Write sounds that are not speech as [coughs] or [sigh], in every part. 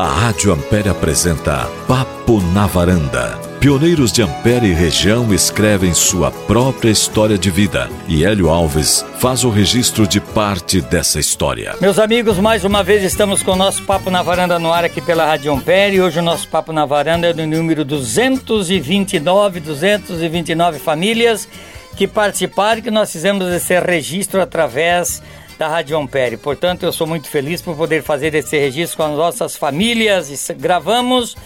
A Rádio Ampere apresenta Papo na Varanda. Pioneiros de Ampere e região escrevem sua própria história de vida e Hélio Alves faz o registro de parte dessa história. Meus amigos, mais uma vez estamos com o nosso Papo na Varanda no ar aqui pela Rádio Ampere. E hoje o nosso Papo na Varanda é do número 229, 229 famílias que participaram, que nós fizemos esse registro através da Rádio Ampere. Portanto, eu sou muito feliz por poder fazer esse registro com as nossas famílias. Gravamos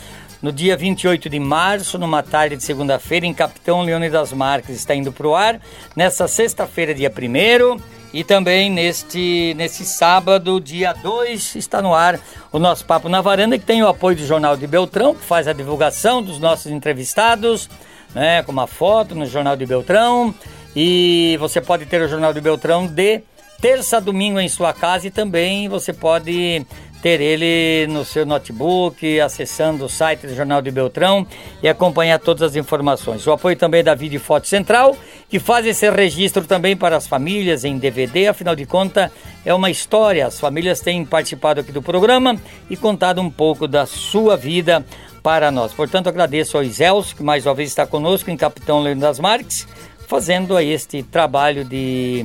no dia 28 de março, numa tarde de segunda-feira, em Capitão Leônidas Marques. Está indo para o ar nessa sexta-feira, dia 1 e também neste, neste sábado, dia 2, está no ar o nosso Papo na Varanda, que tem o apoio do Jornal de Beltrão, que faz a divulgação dos nossos entrevistados, né, com uma foto no Jornal de Beltrão. E você pode ter o Jornal de Beltrão de terça domingo em sua casa e também você pode ter ele no seu notebook, acessando o site do Jornal de Beltrão e acompanhar todas as informações. O apoio também da Vídeo Foto Central, que faz esse registro também para as famílias em DVD, afinal de contas é uma história. As famílias têm participado aqui do programa e contado um pouco da sua vida para nós. Portanto, agradeço ao Iselso, que mais uma vez está conosco em Capitão Leandro das Marques, fazendo este trabalho de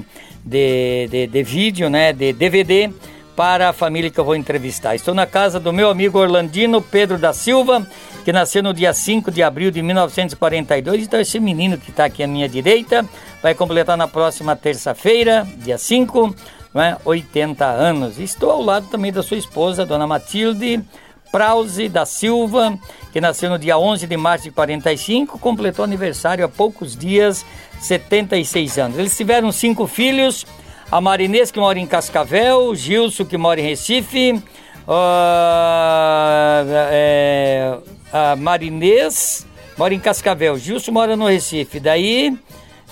de, de, de vídeo, né, de DVD, para a família que eu vou entrevistar. Estou na casa do meu amigo Orlandino Pedro da Silva, que nasceu no dia 5 de abril de 1942. Então, esse menino que está aqui à minha direita vai completar na próxima terça-feira, dia 5, né, 80 anos. Estou ao lado também da sua esposa, dona Matilde Prause da Silva, que nasceu no dia 11 de março de 45, completou aniversário há poucos dias, 76 anos. Eles tiveram cinco filhos, a Marinês, que mora em Cascavel, Gilson, que mora em Recife, uh, é, a Marinês mora em Cascavel, Gilson mora no Recife, daí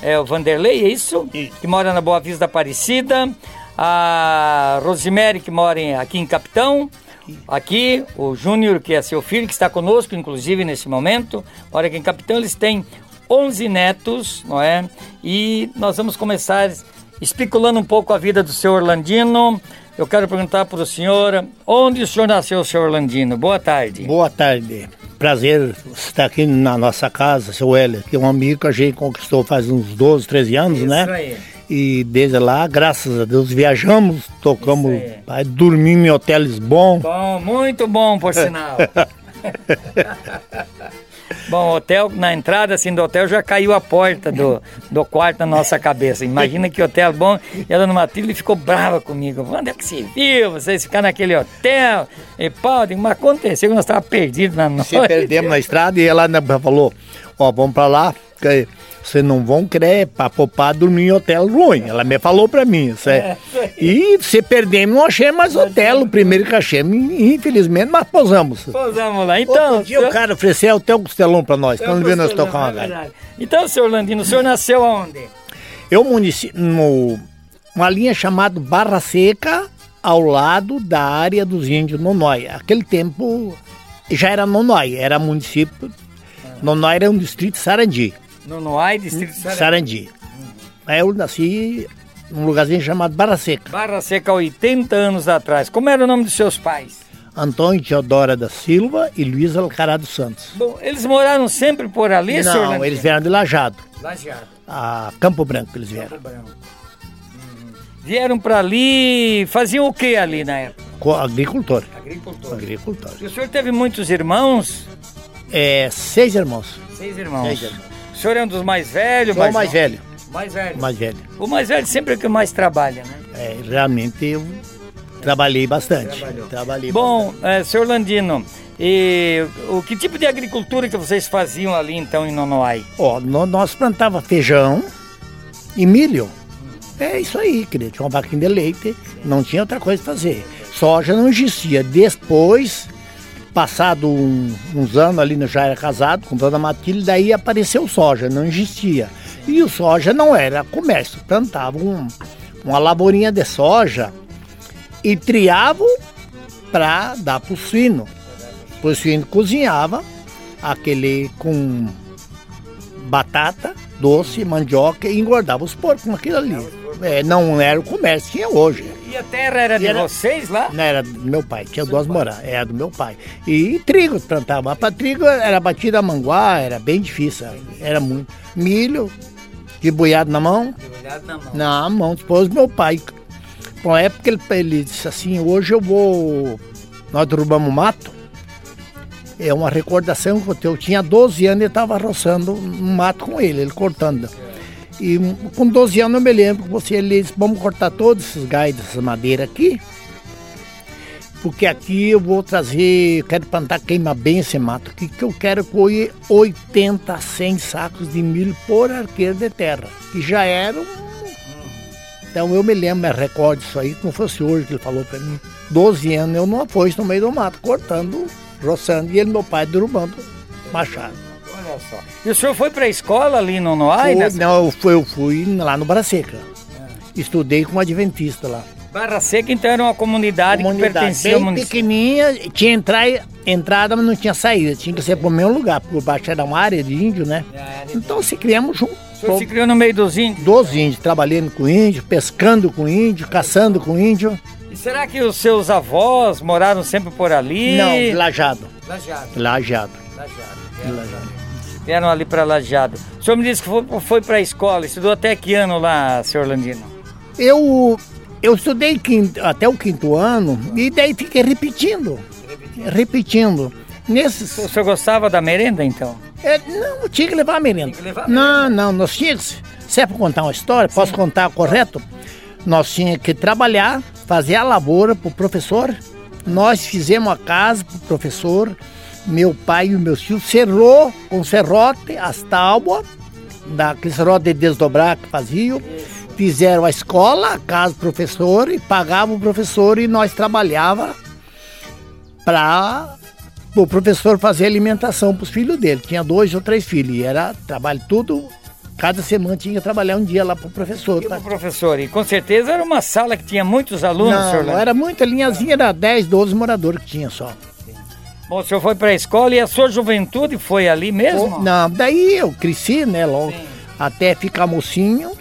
é o Vanderlei, é isso? Que mora na Boa Vista da Aparecida, a Rosemary, que mora em, aqui em Capitão, aqui, o Júnior, que é seu filho, que está conosco, inclusive, nesse momento. Olha aqui em Capitão, eles têm 11 netos, não é? E nós vamos começar especulando um pouco a vida do seu Orlandino. Eu quero perguntar para o senhor, onde o senhor nasceu, seu Orlandino? Boa tarde. Boa tarde. Prazer estar aqui na nossa casa, seu Hélio, que é um amigo que a gente conquistou faz uns 12, 13 anos, Isso né? aí. E desde lá, graças a Deus, viajamos, tocamos, aí. dormimos em hotéis bons. Bom, muito bom, por sinal. [laughs] Bom, hotel, na entrada assim do hotel já caiu a porta do, do quarto na nossa cabeça. Imagina que hotel bom. E a dona Matilde ficou brava comigo. Onde é que se viu? Vocês ficaram naquele hotel? E pau, mas aconteceu que nós estávamos perdidos na noite. Se perdemos na estrada e ela falou, ó, vamos pra lá, que vocês não vão querer pra poupar dormir em hotel ruim. Ela me falou pra mim, isso é. E se perdemos, não achei mais hotel, o primeiro que achamos, infelizmente, mas pousamos. Pousamos lá. Então, Outro dia o cara ofereceu hotel Costelão pra nós, quando vê nós tocar uma é verdade. Então, senhor Landino, o senhor nasceu aonde? Eu município, no, uma linha chamada Barra Seca, ao lado da área dos índios Nonói. Aquele tempo já era Nonói, era município. Nonói era um distrito Sarandi. No Noai, distrito de Sarandi. Sarandi. Aí eu nasci num lugarzinho chamado Barra Seca. Barra Seca, 80 anos atrás. Como era o nome dos seus pais? Antônio Teodora da Silva e Luiz Alcará dos Santos. Bom, eles moraram sempre por ali, senhor Não, eles vieram de Lajado, Lajeado. a Campo Branco eles vieram. Vieram para ali, faziam o que ali na época? Co- Agricultor. Agricultor. Agricultor. E o senhor teve muitos irmãos? É, seis irmãos. Seis irmãos. Seis irmãos. O senhor é um dos mais velhos? Sou o mais no- velho. Mais velho. Mais velho. O mais velho sempre é o que mais trabalha, né? É, realmente eu trabalhei bastante. Trabalhou. Trabalhei Bom, é, senhor Landino, e o que tipo de agricultura que vocês faziam ali então em Nonoai? bastante. Ó, no- nós plantava feijão e milho. É isso aí, querido. Tinha uma vaquinha de leite, não tinha outra coisa pra fazer. Soja não existia. Depois, passado um- uns anos ali, já era casado com Dona Matilde, daí apareceu soja, não existia. E o soja não era comércio. Plantava um- uma lavourinha de soja e triavam para dar para o suíno. O suíno cozinhava aquele com batata, doce, mandioca e engordava os porcos com aquilo ali. É, não era o comércio que é hoje. E a terra era E de era- vocês lá? Não, era do meu pai, tinha duas moradas, era do meu pai. E trigo plantava, para trigo era batida a manguá, era bem difícil, era muito. Milho, de boiado na mão, na mão. na mão, depois meu pai. Por uma época ele, ele disse assim, hoje eu vou. Nós derrubamos mato. É uma recordação que. Eu tinha 12 anos e estava roçando um mato com ele, ele cortando. E com 12 anos eu me lembro que você disse, vamos cortar todos esses galhos dessas madeiras aqui. Porque aqui eu vou trazer, eu quero plantar queima bem esse mato aqui, que eu quero colher 80 a 100 sacos de milho por arqueiro de terra. Que já era um então eu me lembro, me recordo isso aí, como fosse hoje que ele falou pra mim. 12 anos eu não foice no meio do mato, cortando, roçando, e ele, meu pai, derrubando machado. Olha só. E o senhor foi pra escola ali no Noai? Foi- nessa- não, eu fui, eu fui lá no Barra Seca. Estudei com um adventista lá. Barra Seca, então, era uma comunidade, que Comunidade pertencia ao bem município. pequenininha, tinha entra- entrada, mas não tinha saída. Tinha que ser pro mesmo lugar, porque baixo era uma área de índio, né? Então se criamos juntos. O senhor se criou no meio dos índios. Dos índios, trabalhando com índio, pescando com índio, caçando com índio. E será que os seus avós moraram sempre por ali? Não, lajado. Lajado. Lajado. Lajado. Lajado. Vieram ali para Lajado. O senhor me disse que foi, foi para a escola, estudou até que ano lá, senhor Landino? Eu, eu estudei quinto- até o quinto ano e daí fiquei repetindo. Repetindo. Nesses. O senhor gostava da merenda, então? É, não, tinha que levar a merenda. que levar a não, não, nós tínhamos. Se é para contar uma história, posso contar correto? Nós tínhamos que trabalhar, fazer a lavoura para o professor. Nós fizemos a casa para o professor. Meu pai e o meu tio cerrou com serrote as tábuas, daquele serrote de desdobrar que faziam. Fizeram a escola, a casa do professor e pagavam o professor e nós trabalhava para o professor fazer alimentação para os filhos dele. Tinha dois ou três filhos e era trabalho tudo. Cada semana tinha que trabalhar um dia lá para o professor. E tá? o professor, e com certeza era uma sala que tinha muitos alunos, senhor Não, era muita linhazinha, era 10, 12 moradores que tinha só. Bom, o senhor foi para a escola e a sua juventude foi ali mesmo? Não, daí eu cresci, né, logo, até ficar mocinho.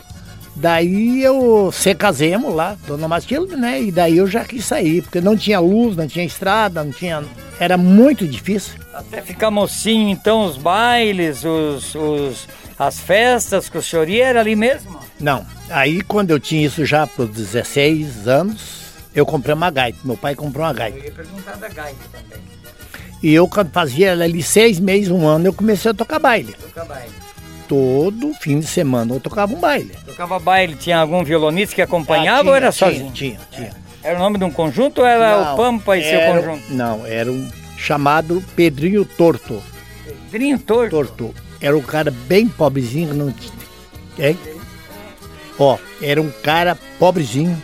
Daí eu se casemos lá, Dona Matilde, né? E daí eu já quis sair, porque não tinha luz, não tinha estrada, não tinha. Era muito difícil. Até ficar mocinho, então, os bailes, os, os- as festas que o senhor ia, era ali mesmo? Não. Aí quando eu tinha isso já para 16 anos, eu comprei uma gaita. Meu pai comprou uma gaita. Eu ia perguntar da gaita também. E eu quando fazia ali seis meses, um ano, eu comecei a tocar baile. Tocar baile. Todo fim de semana eu tocava um baile. Tocava baile, tinha algum violonista que acompanhava Ah, tinha, ou era tinha, sozinho? Tinha, tinha. Era o nome de um conjunto ou era Não, o Pampa e seu era- conjunto? Não, era um chamado Pedrinho Torto. Pedrinho Torto. Torto. Era um cara bem pobrezinho, não tinha. Ó, era um cara pobrezinho.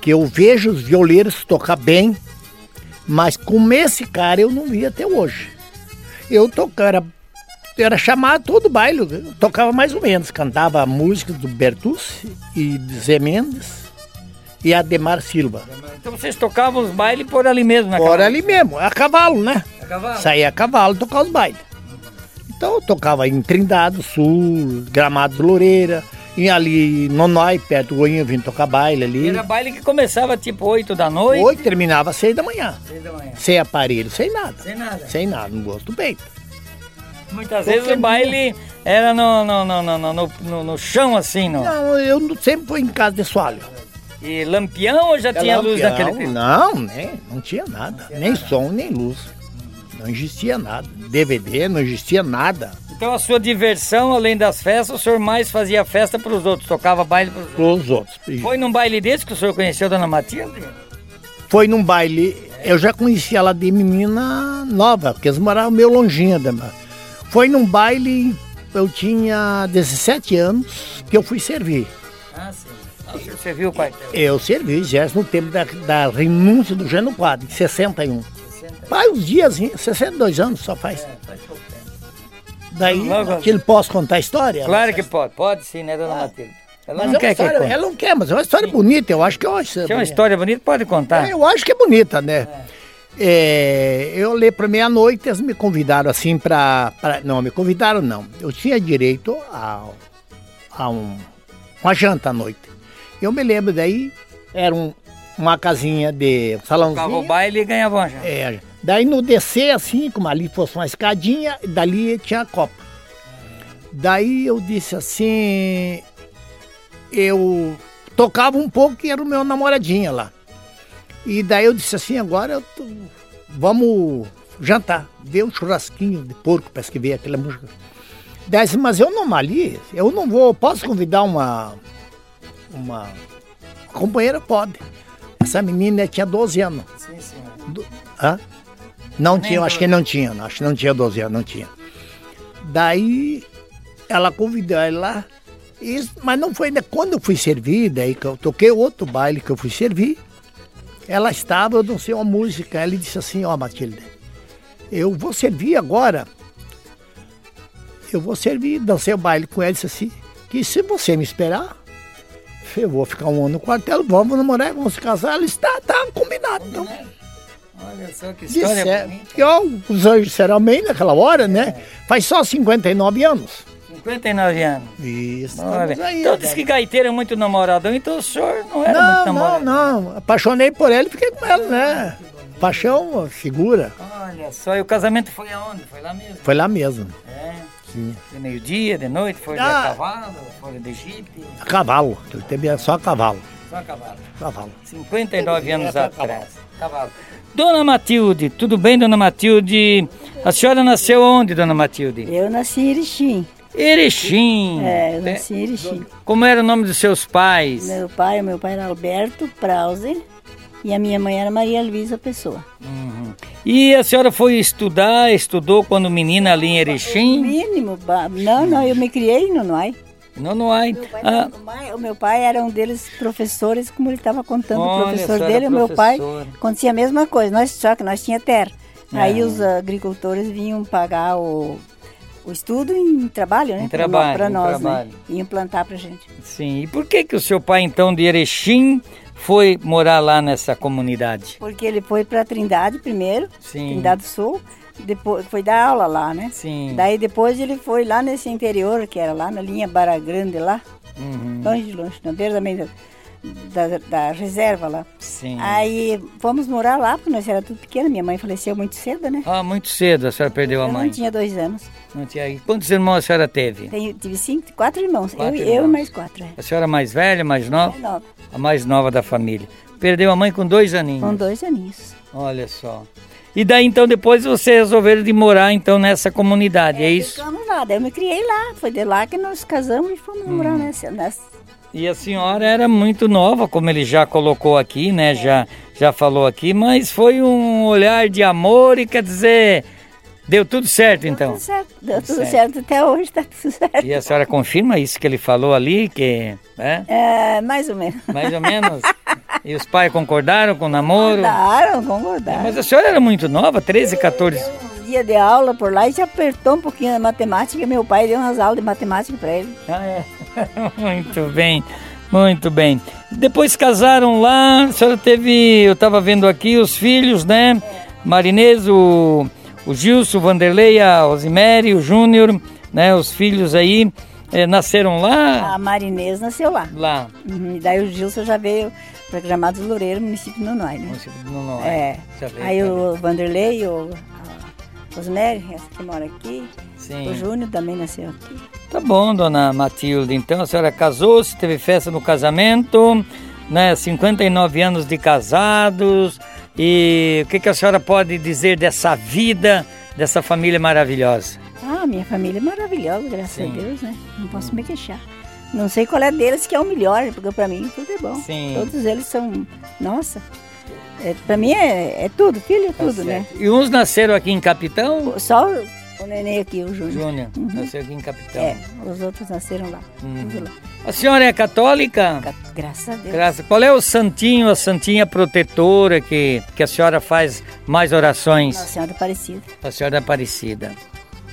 Que eu vejo os violeiros tocar bem, mas como esse cara eu não vi até hoje. Eu tocava, era, era chamado todo baile, eu tocava mais ou menos, cantava a música do Bertucci e de Zé Mendes e Ademar Silva. Então vocês tocavam os bailes por ali mesmo, naquela Fora ali mesmo, a cavalo, né? A cavalo? Saía a cavalo tocar os bailes. Então eu tocava em Trindade Sul, Gramado do Loureira, e ali no Nonói, perto do Goiânia, vim tocar baile ali. Era baile que começava tipo 8 da noite. Hoje terminava às seis da manhã. Seis da manhã. Sem aparelho, sem nada. Sem nada. Sem nada, no gosto do peito. Muitas vezes Porque o baile era no, no, no, no, no, no- no chão assim, não. Não, eu não- sempre fui em casa de soalho. E lampião ou já tinha luz Lampião, naquele tempo? Não, nem, não tinha nada. nem som, nem luz. Não existia nada. DVD, não existia nada. Então a sua diversão, além das festas, o senhor mais fazia festa para os outros, tocava baile para os outros. Os outros. Foi num baile desse que o senhor conheceu a Dona Matilde? Foi num baile, eu já conhecia ela de menina nova, porque eles moravam meio longinha. Da... Foi num baile, eu tinha 17 anos, que eu fui servir. Ah, sim. Ah, o senhor serviu o pai? Eu servi exército no tempo da, da renúncia do Gênio Quadro, em 61. Faz uns dias, hein? 62 anos só faz. Daí, Logo- que ele posso contar a história? Claro que pode, pode sim, né, Dona Matilde? Ela Mas não é uma quer que história, conte. ela não quer, mas é uma história bonita, eu acho que eu acho. Se é uma história bonita, pode contar. Eu acho que é bonita, né? É, eu olhei para meia-noite, eles me convidaram assim para. Não, me convidaram não. Eu tinha direito a, a um, uma janta à noite. Eu me lembro daí, era um, uma casinha de um salãozinho. Tocava o baile e ganhava já. É, daí no descer assim, como ali fosse uma escadinha, dali tinha a copa. Daí eu disse assim, eu tocava um pouco que era o meu namoradinho lá. E daí eu disse assim, agora tô- vamos jantar. Deu um churrasquinho de porco, parece que veio aquela música. Daí eu disse, mas eu não mali, eu não vou, posso convidar uma, uma companheira? Pode. Essa menina tinha 12 anos. Sim, sim. Do- Hã? Não Nem tinha, acho que não tinha, acho que não tinha 12 anos, não tinha. Daí ela convidou ela lá, mas não foi ainda quando eu fui servir, daí que eu toquei outro baile que eu fui servir. Ela estava, eu dancei uma música, ela disse assim, ó Matilde, eu vou servir agora. Eu vou servir, dancei o baile com ela, disse assim, que se você me esperar, eu vou ficar um ano no quartel, vamos namorar, vamos se casar. Ela está, tá combinado. Então, Olha só que história Disseram bonita. que ó, os anjos disseram amém naquela hora, né? Faz só 59 anos. 59 anos. Isso. Aí, então diz né? que gaiteiro é muito namoradão, então o senhor não era muito Não, não, não. Apaixonei por ela e fiquei com ela, né? Paixão segura. Olha só, e o casamento foi aonde? Foi lá mesmo? Foi lá mesmo. É. Sim. De meio-dia, de noite, foi de Ah. a cavalo, foi de jipe, A cavalo. Era só cavalo. só a cavalo. Cavalo. 59 anos atrás. Cavalo. Dona Matilde, tudo bem, dona Matilde? A senhora nasceu onde, dona Matilde? Eu nasci em Erechim. Erechim. É, eu nasci em Erechim. Como era o nome dos seus pais? Meu pai, meu pai era Alberto Prauser e a minha mãe era Maria Luísa Pessoa. Uhum. E a senhora foi estudar, estudou quando menina ali em Erechim? Mínimo, ba- não, não, eu me criei no Noai. Não, não há. Meu pai, Ah, o meu pai era um deles professores, como ele estava contando, Olha, o professor dele, é o meu pai acontecia a mesma coisa, nós, só que nós tinha terra. Aí Ah. os agricultores vinham pagar o, o estudo em trabalho, né? Em trabalho, em nós, trabalho. né? Iam plantar pra gente. sim. E por que que o seu pai então de Erechim foi morar lá nessa comunidade? Porque ele foi para Trindade primeiro, Sim. Trindade do Sul, depois foi dar aula lá, né? Sim. Daí depois ele foi lá nesse interior, que era lá na linha Barra Grande lá, Uhum. longe de longe, na beira também da, da, da reserva lá. Sim. Aí fomos morar lá, porque nós era tudo pequeno, minha mãe faleceu muito cedo, né? Ah, muito cedo a senhora perdeu a Eu mãe. não tinha dois anos. Não tinha. Quantos irmãos a senhora teve? Tenho, tive cinco, quatro irmãos. Quatro eu, eu irmãos. e mais quatro. É. A senhora mais velha, mais nova? Nove, A mais nova da família. Perdeu a mãe com dois aninhos. Com dois aninhos. Olha só. E daí então depois vocês resolveram de morar então nessa comunidade, é, isso? Ficamos lá, daí eu me criei lá. Foi de lá que nós casamos e fomos Hum. morar nessa, nessa. E a senhora era muito nova, como ele já colocou aqui, né? Já, já falou aqui, mas foi um olhar de amor e quer dizer, deu tudo certo então. Tudo certo, deu tudo certo. certo. até hoje, tá tudo certo. E a senhora confirma isso que ele falou ali, que, é, É, mais ou menos. mais ou menos. [laughs] E os pais concordaram com o namoro? Concordaram, concordaram. Mas a senhora era muito nova, 13, 14. Um dia de aula por lá e se apertou um pouquinho na matemática. Meu pai deu umas aulas de matemática para ele. Ah, é. [laughs] muito bem, muito bem. Depois casaram lá, a senhora teve, eu estava vendo aqui os filhos, né? Marinês, o, o Gilson, o Vanderlei, a Rosemary, o Júnior, né? Os filhos aí eh, nasceram lá? A Marinês nasceu lá. Lá, Uhum, E daí o Gilson já veio para Gramados Loureiro, município de Nonói, né? município de Nonoai. É. Já veio Aí o Vanderlei, o a Rosemary, essa que mora aqui. Sim. O Júnior também nasceu aqui. Tá bom, dona Matilde. Então a senhora casou-se, teve festa no casamento, né? 59 anos de casados. E o que, que a senhora pode dizer dessa vida, dessa família maravilhosa? Ah, minha família é maravilhosa, graças Sim. a Deus, né? Não posso me queixar. Não sei qual é deles que é o melhor, porque pra mim tudo é bom. Sim. Todos eles são. Nossa. É, pra mim é, é tudo, filho é Tá tudo, né? certo. E uns nasceram aqui em Capitão? Só o, neném aqui, o Júnior. Júnior, nasceu aqui em Capitão. É, os outros nasceram lá. Uhum. tudo lá. A senhora é católica? Gra- Graças a Deus. Graças. Qual é o santinho, a santinha protetora que, que a senhora faz mais orações? Nossa Senhora Aparecida. A Senhora Aparecida.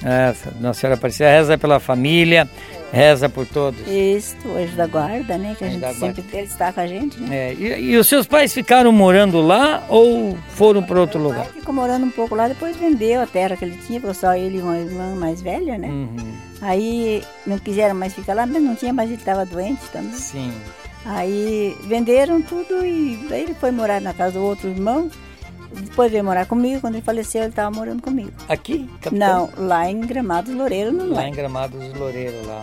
Essa, Nossa Senhora Aparecida reza pela família, reza por todos. Isso, anjo da guarda, né? Que a gente sempre ele está com a gente, né? É, e, e os seus pais ficaram morando lá ou foram para outro lugar? ficou morando um pouco lá, depois vendeu a terra que ele tinha, ficou só ele e uma irmã mais velha, né? Uhum, Aí não quiseram mais ficar lá, mas não tinha mais, ele estava doente também. sim. Aí venderam tudo e daí ele foi morar na casa do outro irmão. Depois veio morar comigo. Quando ele faleceu, ele estava morando comigo. Aqui? Capitão? Não, lá em Gramados Loureiro, não Lá é. em Gramados Loureiro, lá.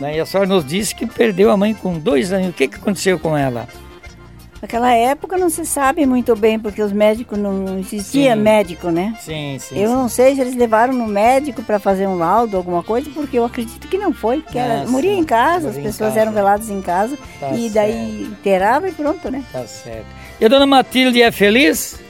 Né, E a senhora nos disse que perdeu a mãe com dois anos. O que, que aconteceu com ela? Naquela época não se sabe muito bem, porque os médicos não, existia Sim. médico, né? Sim, sim. Eu sim. não sei se eles levaram no médico para fazer um laudo, alguma coisa, porque eu acredito que não foi, que era, Ah, moria em casa, as pessoas casa. eram veladas em casa Tá e daí enterrava e pronto, né? Tá certo. E a dona Matilde é feliz?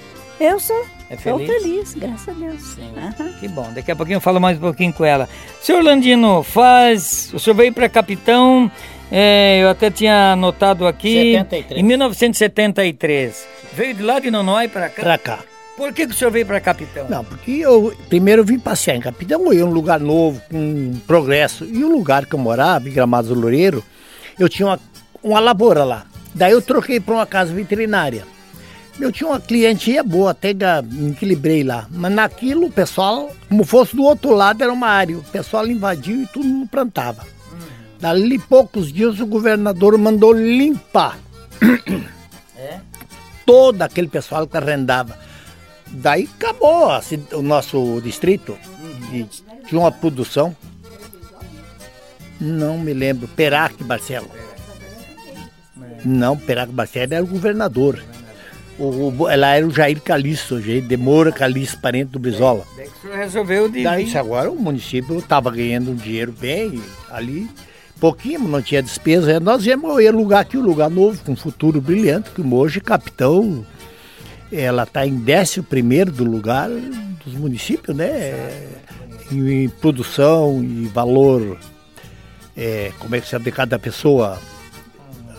Eu sou, É sou feliz? feliz, graças a Deus. Sim. Aham. Que bom. Daqui a pouquinho eu falo mais um pouquinho com ela. Senhor Landino, faz. O senhor veio para Capitão. é, eu até tinha anotado aqui. 73. Em 1973. Veio de lá de Nonói para cá. Pra cá. Por que, que o senhor veio para Capitão? Não, porque eu primeiro eu vim passear em Capitão, eu ia um lugar novo, com progresso. E o lugar que eu morava, em Gramados do Loureiro, eu tinha uma, uma lavoura lá. Daí eu troquei para uma casa veterinária. Eu tinha uma clientinha boa, até me equilibrei lá. Mas naquilo o pessoal, como fosse do outro lado, era uma área. O pessoal invadiu e tudo não plantava. Dali poucos dias o governador mandou limpar [coughs] É? todo aquele pessoal que arrendava. Daí acabou a ci- o nosso distrito. E tinha uma produção. Não me lembro. Perac Barcelo. Não, Perac Barcelo era o governador. O, o, ela era o Jair Calixto, Jair de Moura Calixto, parente do Brizola. Daí que o senhor resolveu de. Daí vir. agora o município estava ganhando um dinheiro bem ali, pouquinho, não tinha despesa. Nós íamos ia alugar aqui um lugar novo, com um futuro brilhante, que hoje Capitão, ela está em 11 primeiro do lugar dos municípios, né? Em, em produção e valor, é, como é que se chama de cada pessoa.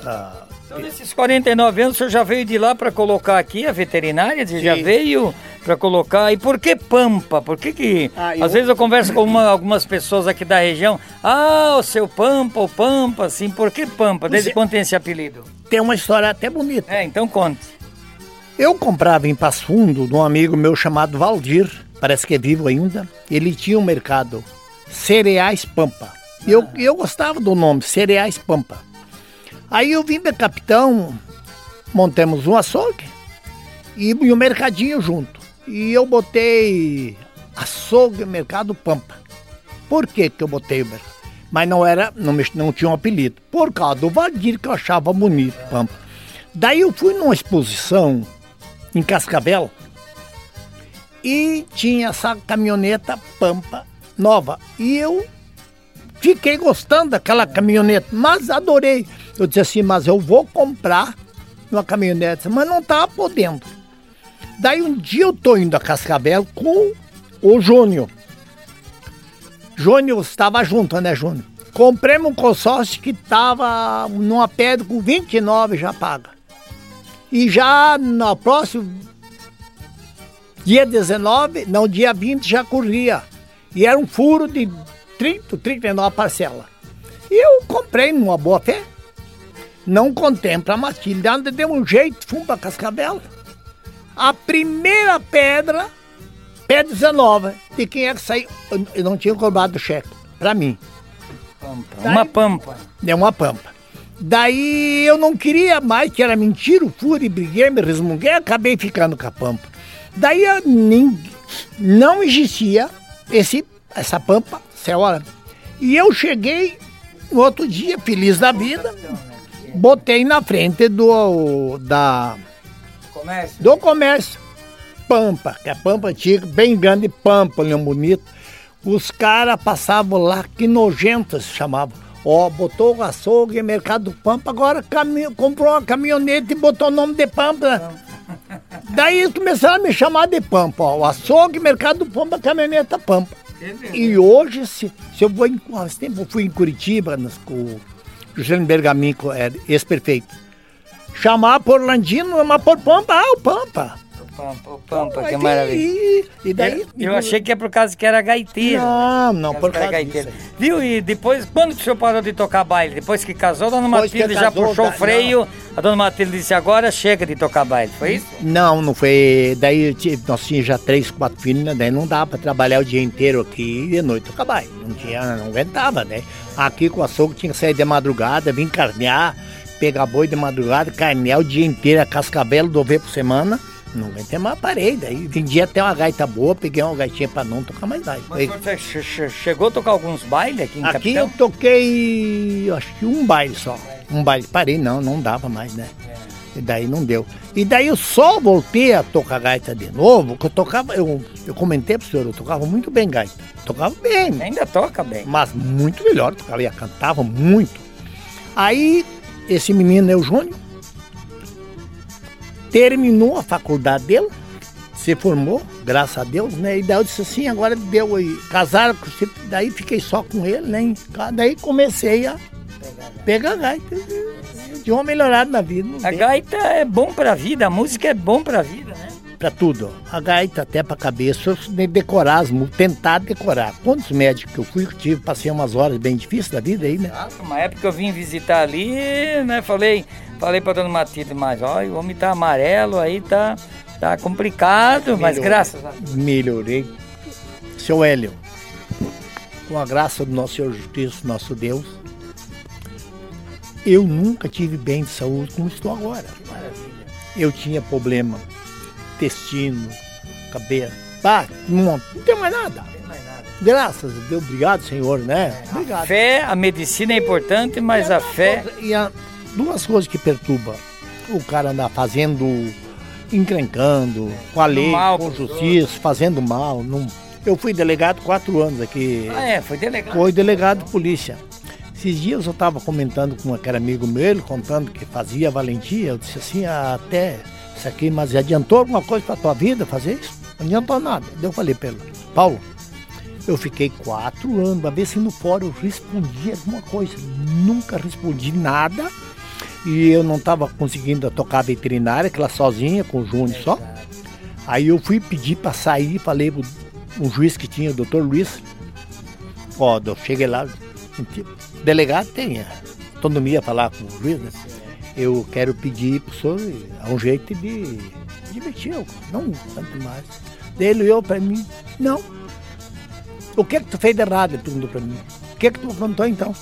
Ah, Então, nesses 49 anos, o senhor já veio de lá para colocar aqui a veterinária? Você já veio para colocar. E por que Pampa? Por que que. Ah, eu- Às vezes eu converso com uma- algumas pessoas aqui da região. Ah, o seu Pampa, o Pampa, assim. Por que Pampa? Desde é. quando tem esse apelido? tem uma história até bonita. É, então conte. Eu comprava em Passo Fundo de um amigo meu chamado Valdir, parece que é vivo ainda. Ele tinha um mercado Cereais Pampa. E eu, eu gostava do nome, Cereais Pampa. Aí eu vim da Capitão, montamos um açougue e, um mercadinho junto. E eu botei açougue Mercado Pampa. Por que, que eu botei o mercado? Mas não era, não, não tinha um apelido. Por causa do Valdir que eu achava bonito, Pampa. Daí eu fui numa exposição em Cascavel e tinha essa caminhoneta Pampa nova. E eu fiquei gostando daquela caminhonete, mas adorei. Eu disse assim, mas eu vou comprar uma caminhonete, mas não estava podendo. Daí um dia eu tô indo a Cascavel com o Júnior. Júnior estava junto, né, Júnior? Comprei um consórcio que estava numa pedra com 29 já paga. E já no próximo dia 19, não, dia 20 já corria. E era um furo de 30, 39 parcelas. E eu comprei numa boa fé. Não contempla a Matilde. Anda deu um jeito, fomos para Cascavel. A primeira pedra, pé 19, de quem é que saiu? Eu- não tinha cobrado o cheque, para mim. Pampa. Daí- Uma Pampa. Deu uma pampa. Daí eu não queria mais, que era mentira, e briguei, me resmunguei, acabei ficando com a pampa. Daí eu nin- não existia esse, essa pampa, senhora. E eu cheguei no outro dia, feliz da vida, botei na frente do, da, Comércio. do comércio. Pampa, que é pampa antiga, bem grande, pampa, leão bonito. Os caras passavam lá, que nojentos se chamavam. Ó, botou o açougue, mercado Pampa, agora cami- comprou uma caminhonete e botou o nome de Pampa. Daí eles começaram a me chamar de Pampa, ó, o açougue, mercado Pampa, caminhoneta Pampa. E hoje, se, se eu vou em, faz tempo eu fui em Curitiba, nas, com Juscelino Bergamin, com- é, ex-prefeito. Chamar por Landino, mas por Pampa, ah, o Pampa. O Pampa, o Pampa, que maravilha. E, e daí? Eu, eu achei que é por causa que era gaiteiro. Não, não, Por por causa causa que era disso. gaiteiro. Viu? E depois, quando que o senhor parou de tocar baile? Depois que casou, a dona Depois Matilde já casou, puxou o freio. A dona Matilde disse, agora chega de tocar baile. Foi isso? Não, não foi. Daí nós tínhamos já três, quatro filhos, né? Daí não dava pra trabalhar o dia inteiro aqui e de noite acabar. Não tinha, não aguentava, né? Aqui com o açougue tinha que sair de madrugada, vir carnear, pegar boi de madrugada, carnel o dia inteiro, cascabelo do V por semana. Não aguentei mais, parei. Daí vendi até uma gaita boa, peguei uma gaitinha pra não tocar mais gaita. Mas você che- che- chegou a tocar alguns bailes aqui em Aqui Capitão? eu toquei, acho que um baile só. Um baile, parei, não, não dava mais, né? E daí não deu. E daí eu só voltei a tocar gaita de novo, que eu tocava, eu, eu comentei pro senhor, eu tocava muito bem gaita. Tocava bem, Ainda toca bem. mas muito melhor, tocava, eu cantava muito. Aí, esse menino, é o Júnior, terminou a faculdade dele, se formou, graças a Deus, né? E daí eu disse assim, agora deu aí, casaram, com você, daí fiquei só com ele, né? Daí comecei a pegar gaita. De uma melhorada na vida, A tem gaita é bom pra vida, a música é bom pra vida, né? pra tudo. A gaita até pra cabeça, eu de- decorar as músicas, tentar decorar. Quantos médicos que eu fui, que eu tive, passei umas horas bem difíceis da vida aí, né? Uma época eu vim visitar ali, né? Falei, falei pra dona Matilde, mas olha, o homem tá amarelo aí, tá, tá complicado, mas graças a Deus. melhorei. Seu Hélio, com a graça do nosso Senhor Jesus, nosso Deus, eu nunca tive bem de saúde como estou agora. Eu tinha problema, intestino, cabeça, pá, não, não tem mais nada. Graças a Deus, obrigado, Senhor, né? Obrigado. Fé, a medicina é importante, mas a fé. E há duas coisas que perturbam. O cara andar fazendo, encrencando, com a lei, mal com justiça, fazendo mal. Não... Eu fui delegado quatro anos aqui. Ah, é, foi delegado. Foi delegado de polícia. Esses dias eu estava comentando com aquele amigo meu, ele contando que fazia valentia. Eu disse assim, ah, até isso aqui, mas adiantou alguma coisa para tua vida fazer isso? Não adiantou nada. Eu falei para ele, Paulo, eu fiquei quatro anos para ver se no fórum eu respondia alguma coisa. Nunca respondi nada. E eu não estava conseguindo tocar a veterinária, aquela sozinha, com o Júnior só. Aí eu fui pedir para sair, falei pro um juiz que tinha, o doutor Luiz. Ó, eu cheguei lá, delegado tem a autonomia falar com o juiz, né? Eu quero pedir pro senhor a um jeito de divertir, eu, não tanto mais. Dele olhou para mim, não. O que é que tu fez de errado? Ele perguntou para mim. O que é que tu aprontou então?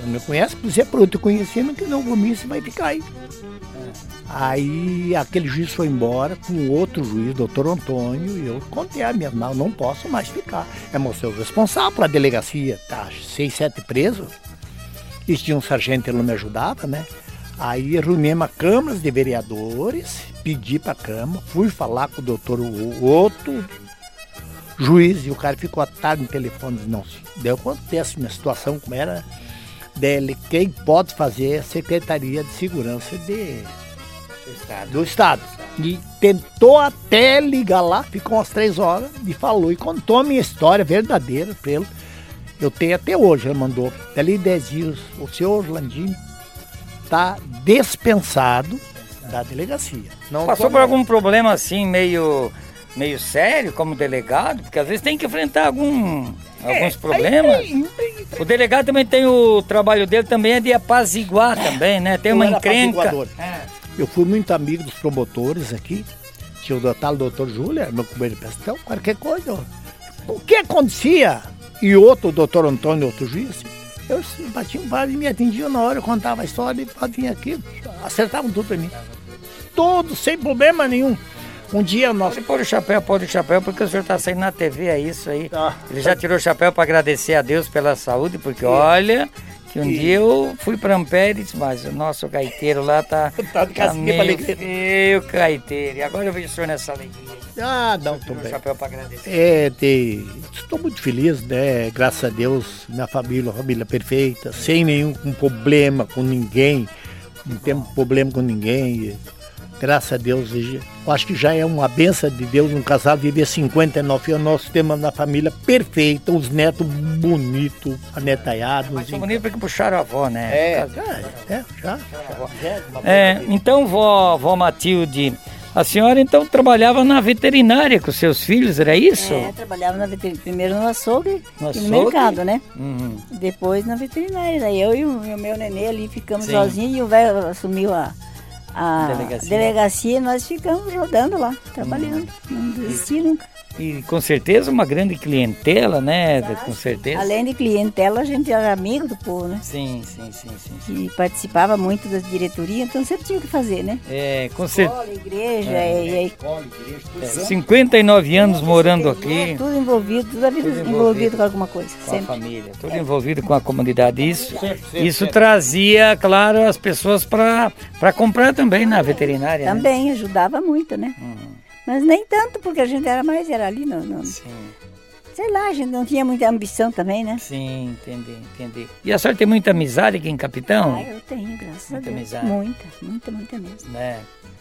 Não me conhece, por ser por outro conhecimento que não você vai ficar aí. Aí aquele juiz foi embora com outro juiz, doutor Antônio, e eu contei a minha, não, não posso mais ficar. É meu seu responsável pela delegacia, tá seis, sete presos. E tinha um sargento, ele não me ajudava, né? Aí reunimos a Câmara de Vereadores, pedi para a Câmara, fui falar com o doutor, o outro juiz, e o cara ficou à tarde no telefone, disse, não, daí essa minha situação, como era dele, quem pode fazer é a Secretaria de Segurança de, do Estado. E tentou até ligar lá, ficou umas três horas e falou e contou a minha história verdadeira para ele. Eu tenho até hoje, ele mandou, dali 10 dias, o senhor Orlandinho está dispensado da delegacia. Não Passou por algum problema assim, meio, meio sério, como delegado? Porque às vezes tem que enfrentar algum, alguns problemas. O delegado também tem o trabalho dele também é de apaziguar também, né? Tem uma encrenca. apaziguador. Eu fui muito amigo dos promotores aqui. Tinha o tal doutor Júlio, era meu companheiro de prestação, qualquer coisa. O que acontecia? E outro, o doutor Antônio, outro juiz, eu batia um par e me atendiam na hora, eu contava a história e vir aqui. Acertavam tudo pra mim. Todos, sem problema nenhum. Um dia nós. Pode pôr o chapéu, pode o chapéu, porque o senhor tá saindo na TV, é isso aí. Tá. Ele já tirou o chapéu para agradecer a Deus pela saúde, porque olha, que um E- dia eu fui para Ampérez, mas o nosso gaiteiro lá tá, [laughs] Tá de casquinha pra meio alegria. feio, gaiteiro. E agora eu vejo o senhor nessa alegria. Ah, não, tô bem. chapéu para agradecer. É, de... estou muito feliz, né? Graças a Deus, minha família, uma família perfeita, sem nenhum problema com ninguém, não temos problema com ninguém. Graças a Deus, eu acho que já é uma benção de Deus um casal viver 59 anos. Nós temos uma família perfeita, os netos bonitos, anetalhados. Mas foi bonito porque puxaram a avó, né? É, já, é, já. já. É, então, vó, vó Matilde, a senhora então trabalhava na veterinária com seus filhos, era isso? É, trabalhava na veterinária, primeiro no açougue No e açougue? no mercado, né? Uhum. Depois na veterinária. Daí eu e o, e o meu nenê ali ficamos Sim. sozinhos e o velho assumiu a, a Delegacia. delegacia. nós ficamos rodando lá, trabalhando. Não desisti nunca. E com certeza uma grande clientela, né? Com certeza. Além de clientela, a gente era amigo do povo, né? Sim, sim, sim, sim. sim. E participava muito das diretorias, então sempre tinha o que fazer, né? É, com certeza. Escola, igreja, e, e, É, 59 anos morando é, aqui. tudo envolvido, toda a vida Tudo envolvido. envolvido com alguma coisa, Com a sempre. família, tudo envolvido com a comunidade. Isso, isso trazia, claro, as pessoas para comprar também na veterinária. né? Também ajudava muito, né? Mas nem tanto, porque a gente era mais, era ali, não, não, Sim, sei lá, a gente não tinha muita ambição também, né? sim, entendi, entendi. E a senhora tem muita amizade aqui em Capitão? Ah, eu tenho, graças Muita a Deus. amizade. Muita, muita, muita mesmo. Né?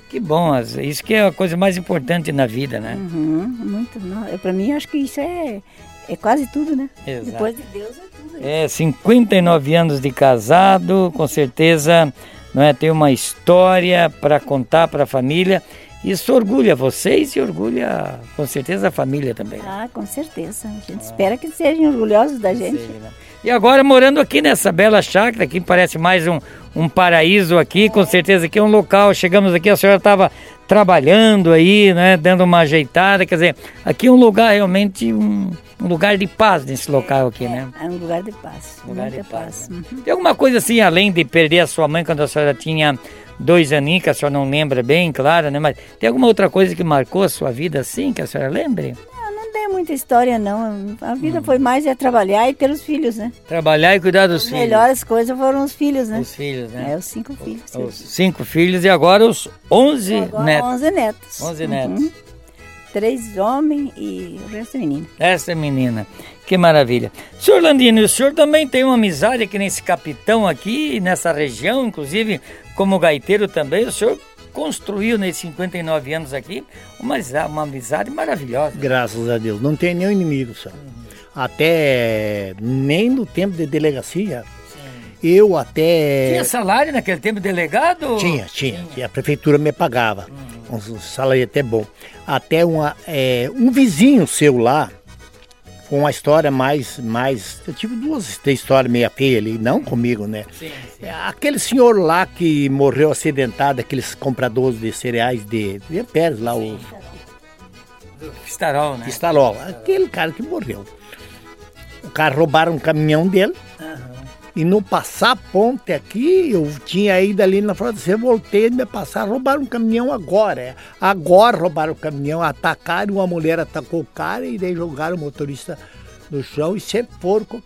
Que bom, isso que é a coisa mais importante na vida, né? Uhum, muito. Pra mim, acho que isso é, é quase tudo, né? Exato. Depois de Deus é tudo. É, 59 anos de casado, com certeza, não é? Tem uma história para contar para a família. Isso orgulha vocês e orgulha, com certeza, a família também. né? Ah, com certeza. A gente espera que sejam orgulhosos da gente. Né? E agora morando aqui nessa bela chácara, que parece mais um, um paraíso aqui, com certeza que é um local. Chegamos aqui, a senhora estava trabalhando aí, né, dando uma ajeitada, quer dizer, aqui é um lugar realmente um, um lugar de paz nesse local aqui, né? É um lugar de paz. Lugar de paz, né? Uhum. Tem alguma coisa assim, além de perder a sua mãe quando a senhora tinha dois aninhos, que a senhora não lembra bem, claro, né? Mas tem alguma outra coisa que marcou a sua vida assim, que a senhora lembre? Não tem muita história, não. A Hum. vida foi mais é trabalhar e pelos filhos, né? Trabalhar e cuidar dos As filhos. melhores coisas foram os filhos, né? Os filhos, né? É, os cinco filhos. Os cinco filhos e agora os 11 Agora, netos. 11 netos. 11 netos. Uhum. Três homens e o resto é menino. Essa é menina. Que maravilha. Senhor Landino, o senhor também tem uma amizade aqui nesse capitão aqui, nessa região, inclusive como gaiteiro também. O senhor construiu nesses 59 anos aqui uma, amizade- uma amizade maravilhosa. Graças a Deus. Não tem nenhum inimigo, só. Até nem no tempo de delegacia, eu até. Tinha salário naquele tempo, delegado? Tinha, tinha. E a prefeitura me pagava. Um salário até bom. Até uma, é, um vizinho seu lá, com uma história mais, mais. Eu tive duas três histórias meio feias ali, não comigo, né? Sim, sim. É, Aquele senhor lá que morreu acidentado, aqueles compradores de cereais de, de Pérez lá, o Estarol, né? Estalol, aquele cara que morreu. O cara roubaram um caminhão dele. E no passar ponte aqui, eu tinha ido ali na fronteira, voltei me passar, roubaram um caminhão agora. é. Agora roubaram o caminhão, atacaram, uma mulher atacou o cara e daí jogaram o motorista no chão e sempre foram. com-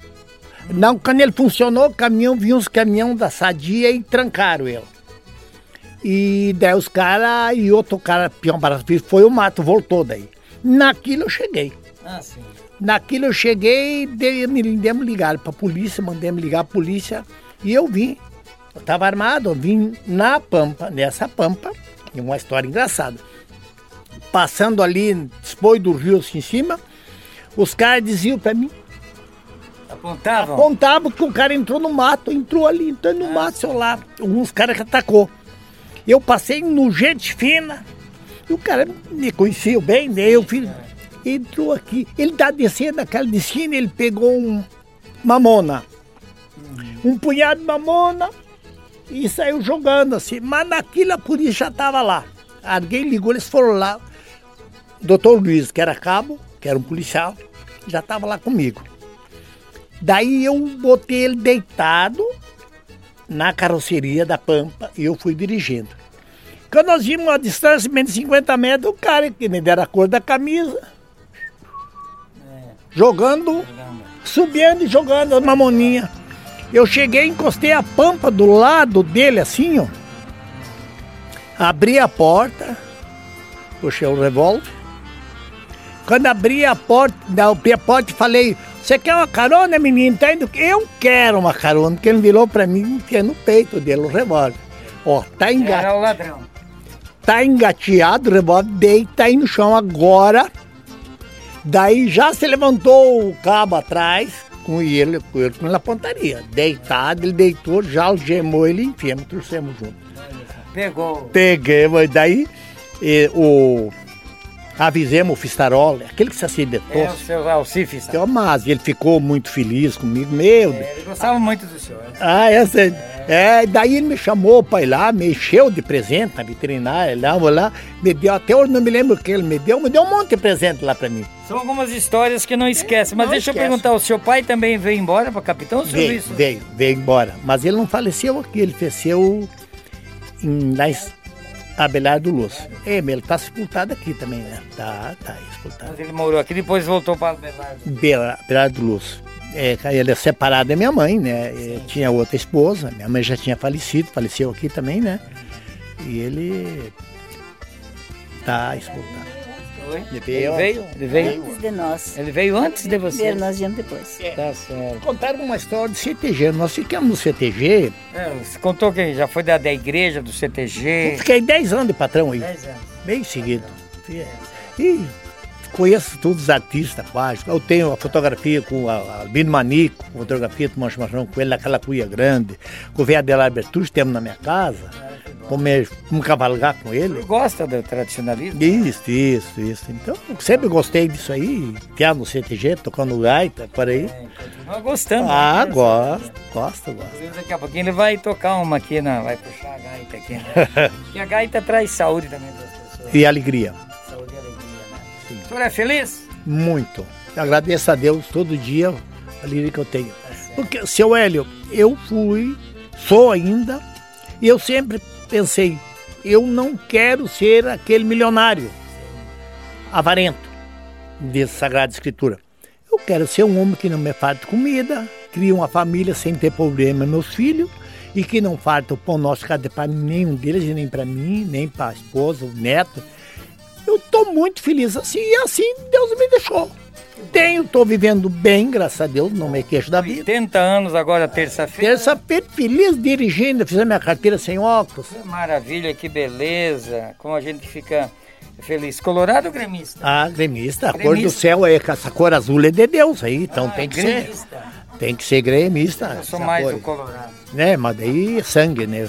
Não, quando ele funcionou, o caminhão, vinha uns caminhão da Sadia e trancaram ele. E daí os caras, e outro cara, peão barato, foi o mato, voltou daí. Naquilo eu cheguei. Ah, sim. Naquilo eu cheguei, dei, me demos ligar para a polícia, mandei-me ligar a polícia e eu vim. Eu estava armado, eu vim na Pampa, nessa Pampa, e uma história engraçada. Passando ali, depois do rio assim em cima, os caras diziam para mim, Apontavam? apontavam que o cara entrou no mato, entrou ali, entrou no mato, seu lá, uns caras que atacou. Eu passei no gente fina, e o cara me conhecia bem, daí eu fiz, entrou aqui. Ele tá descendo daquela descida, ele pegou um mamona, um punhado de mamona, e saiu jogando assim. Mas naquilo a polícia já tava lá. Alguém ligou, eles foram lá. Doutor Luiz, que era cabo, que era um policial, já estava lá comigo. Daí eu botei ele deitado na carroceria da Pampa e eu fui dirigindo. Quando nós vimos uma distância de menos de 50 metros, o cara que me deram a cor da camisa, jogando, subindo e jogando as mamoninhas. Eu cheguei, encostei a pampa do lado dele assim, ó. Abri a porta, puxei o revólver. Quando abri a porta, abri a porta e falei, você quer uma carona, menino? Tá indo? Eu quero uma carona, porque ele virou pra mim e no peito dele o revólver. Ó, tá engateado, Era o ladrão. Tá engateado o revólver, deita aí no chão agora. Daí já se levantou o cabo atrás, com ele, com ele na pontaria. Deitado, ele deitou, já algemou ele enfiamos, trouxemos junto. Pegou. Peguei, mas daí e, o avisemos o Fistarol, aquele que se acidentou. É o seu Alcifes. Então, mas ele ficou muito feliz comigo, meu Deus. É, ele gostava muito do senhor. Ah, essa. É, daí ele me chamou para ir lá, me encheu de presente na veterinária, lá, vou lá, me deu, até hoje não me lembro o que ele me deu, me deu um monte de presente lá para mim. São algumas histórias que não esquece. Mas Não deixa esquece. eu perguntar, o seu pai também veio embora para Capitão Veio, veio, veio embora. Mas ele não faleceu aqui, ele faleceu em, lá em Abelardo Luz. É, ele tá sepultado aqui também, né? Tá, tá sepultado. Mas ele morou aqui, depois voltou para Belardo. Bela- Abelardo Luz. É, ele é separado da minha mãe, né? É, tinha outra esposa, minha mãe já tinha falecido, faleceu aqui também, né? E ele tá sepultado. Oi? Ele Ele veio? Ele veio? Antes de nós. Ele veio antes de você? Primeiro nós viemos depois. Tá certo. Contaram uma história de CTG. Nós ficamos no CTG, É, você contou que já foi da, da igreja, do eu CTG. fiquei 10 anos de patrão aí. 10 anos. bem seguido. E conheço todos os artistas quase. Eu tenho a fotografia com a Albino Manico, fotografia do Mancho Marrão com ele naquela cuia grande, com o velho Adelar Bertucci, temos na minha casa. Comer, vamos cavalgar com ele. Gosta do tradicionalismo? Isso, isso, isso. Então, sempre gostei disso aí, piar no CTG, tocando gaita, por aí. Continua gostando. Ah, né? gosto, gosto, gosto. Daqui a pouquinho ele vai tocar uma aqui, na, vai puxar a gaita aqui. Né? [laughs] e a gaita traz saúde também para as pessoas. E alegria, Saúde e alegria, né? O senhor é feliz? muito. Agradeço a Deus todo dia a alegria que eu tenho. Porque, seu Hélio, eu fui, sou ainda, e eu sempre pensei, eu não quero ser aquele milionário avarento de Sagrada Escritura. Eu quero ser um homem que não me falte comida, cria uma família sem ter problema meus filhos, e que não falta o pão nosso cada para nenhum deles, nem para mim, nem para a esposa, o neto. Eu estou muito feliz assim, e assim Deus me deixou. Tenho, estou vivendo bem, graças a Deus, não me queixo da vida. 80 anos agora, terça-feira. Terça-feira, feliz dirigindo, fiz a minha carteira sem óculos. Que Maravilha, que beleza. Como a gente fica feliz. Colorado ou gremista? Ah, gremista, a cor do Gremista. céu é essa cor azul é de Deus aí, então Ah, tem que gremista. ser. Tem que ser gremista. Eu sou mais cor. do Colorado. né? Mas daí é sangue, né?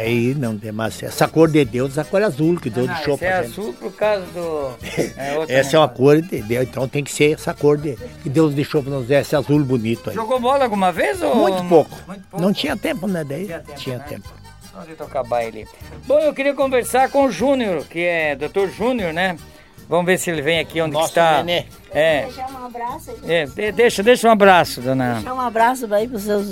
Aí não tem mais. Essa cor de Deus, a cor azul que Deus Ah, deixou esse é pra gente. azul por causa do... [laughs] É, Essa é uma não. cor de Deus, então tem que ser essa cor de, que Deus deixou pra nós, esse azul bonito aí. Jogou bola alguma vez? Ou... Muito pouco. Muito pouco. Não tinha tempo, né? Daí Tinha tempo, tinha né? tempo. Só de tocar baile. Bom, eu queria conversar com o Júnior, que é Dr. Júnior, né? Vamos ver se ele vem aqui onde Nosso está. nenê. É, Deixar um abraço aí. é, de- deixa, deixa um abraço, dona. Deixar um abraço aí para os seus,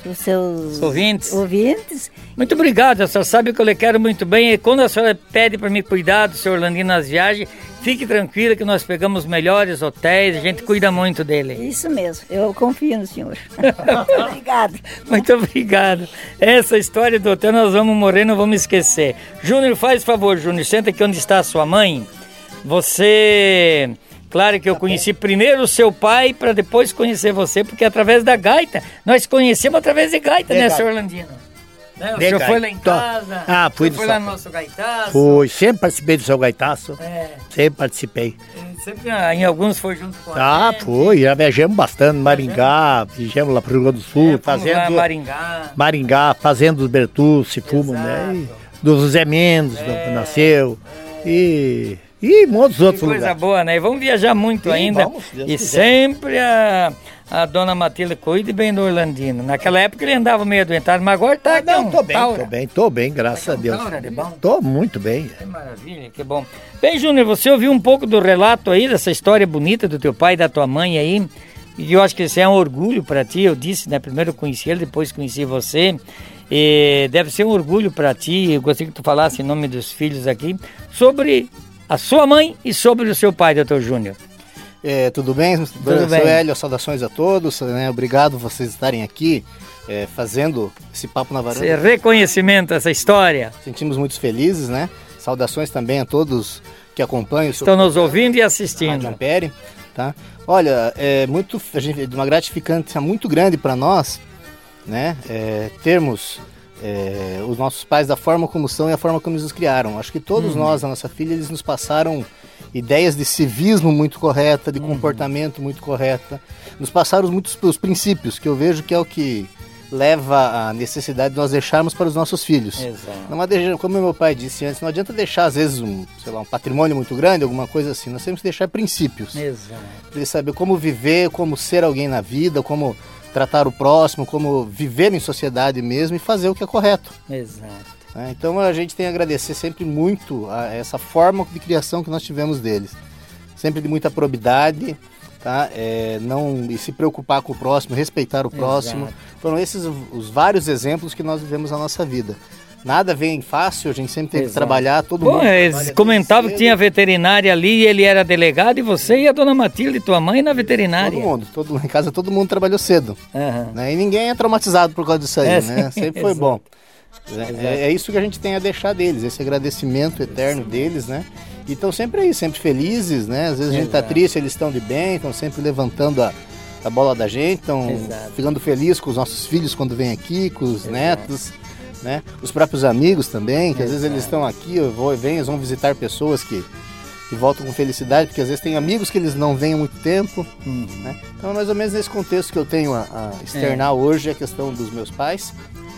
pros seus Ouvintes. ouvintes. Muito obrigado, a senhora sabe que eu lhe quero muito bem. E quando a senhora pede para me cuidar do seu Orlandino nas viagens, fique tranquila que nós pegamos os melhores hotéis, a gente cuida muito dele. Isso mesmo, eu confio no senhor. [laughs] Obrigado. Muito obrigado. Essa história do hotel nós vamos morrer, não vamos esquecer. Júnior, faz favor, Júnior, senta aqui onde está a sua mãe. Você. Claro que eu conheci primeiro o seu pai para depois conhecer você, porque através da gaita. Nós conhecemos através de gaita, De né, gaita. senhor Orlandino? Né? O De senhor foi lá em gaita. casa. Ah, fui o foi lá no nosso gaitaço. Fui, sempre participei do seu gaitaço. É, Sempre participei. sempre ah, em alguns foi junto com Ah, a gente. foi, já viajamos bastante, Maringá, viajamos lá pro Rio Grande do Sul, É, fomos lá, fazendo. Maringá. Maringá, fazendo os Bertucci, fumo, né? E do José Mendes, do- nasceu. E, e muitos outros Que coisa lugares. boa, né? E vamos viajar muito Sim, ainda. vamos, e quiser. sempre a, a dona Matilde cuide bem do Orlandino. Naquela época ele andava meio adoentado, mas agora tá Ah, não, tô bem, taura. tô bem, tô bem, graças a Deus. taura de bom. Tô muito bem. Que maravilha, que bom. Bem, Júnior, você ouviu um pouco do relato aí, dessa história bonita do teu pai e da tua mãe aí. E eu acho que isso é um orgulho para ti. Eu disse, né? Primeiro eu conheci ele, depois conheci você. E deve ser um orgulho para ti. Eu gostaria que tu falasse em nome dos filhos aqui sobre a sua mãe e sobre o seu pai, doutor Júnior. É, tudo bem? Tudo bem. Hélio, saudações a todos. Né? Obrigado vocês estarem aqui é, fazendo esse papo na varanda. Esse reconhecimento, essa história. Sentimos muito felizes, né? Saudações também a todos que acompanham o seu Estão nos ouvindo e assistindo. Ampere, tá? Olha, é muito, a gente, de uma gratificância muito grande para nós, né? É, termos é, os nossos pais da forma como são e a forma como eles nos criaram. Acho que todos nós, a nossa filha, eles nos passaram ideias de civismo muito correta, de comportamento muito correta. Nos passaram muitos os princípios que eu vejo que é o que leva a necessidade de nós deixarmos para os nossos filhos. Exato. Não adianta, como meu pai disse antes, não adianta deixar às vezes um, sei lá, um patrimônio muito grande, alguma coisa assim. Nós temos que deixar princípios. Exato. Para ele saber como viver, como ser alguém na vida, como tratar o próximo, como viver em sociedade mesmo e fazer o que é correto. Exato. né? Então a gente tem a agradecer sempre muito a essa forma de criação que nós tivemos deles. Sempre de muita probidade, tá? É, não e se preocupar com o próximo, respeitar o próximo. Exato. Foram esses os vários exemplos que nós vivemos na nossa vida. Nada vem fácil, a gente sempre tem que Exato. trabalhar, todo Bom, mundo. eles trabalha comentavam que tinha veterinária ali e ele era delegado e você e a dona Matilde, tua mãe, na veterinária. Todo mundo, todo, em casa todo mundo trabalhou cedo. Aham. né? E ninguém é traumatizado por causa disso aí, É, né? sim, Sempre foi exato. bom. É, é isso que a gente tem a deixar deles, esse agradecimento eterno deles, né? E estão sempre aí, sempre felizes, né? Às vezes a gente tá Exato. triste, eles estão de bem, estão sempre levantando a, a bola da gente, estão Exato. ficando felizes com os nossos filhos quando vêm aqui, com os netos, né? Os próprios amigos também, que às vezes eles estão aqui, eu vou e venho, eles vão visitar pessoas que, que voltam com felicidade, porque às vezes tem amigos que eles não veem há muito tempo, Uhum. né? Então é mais ou menos nesse contexto que eu tenho a, a externar É. hoje a questão dos meus pais,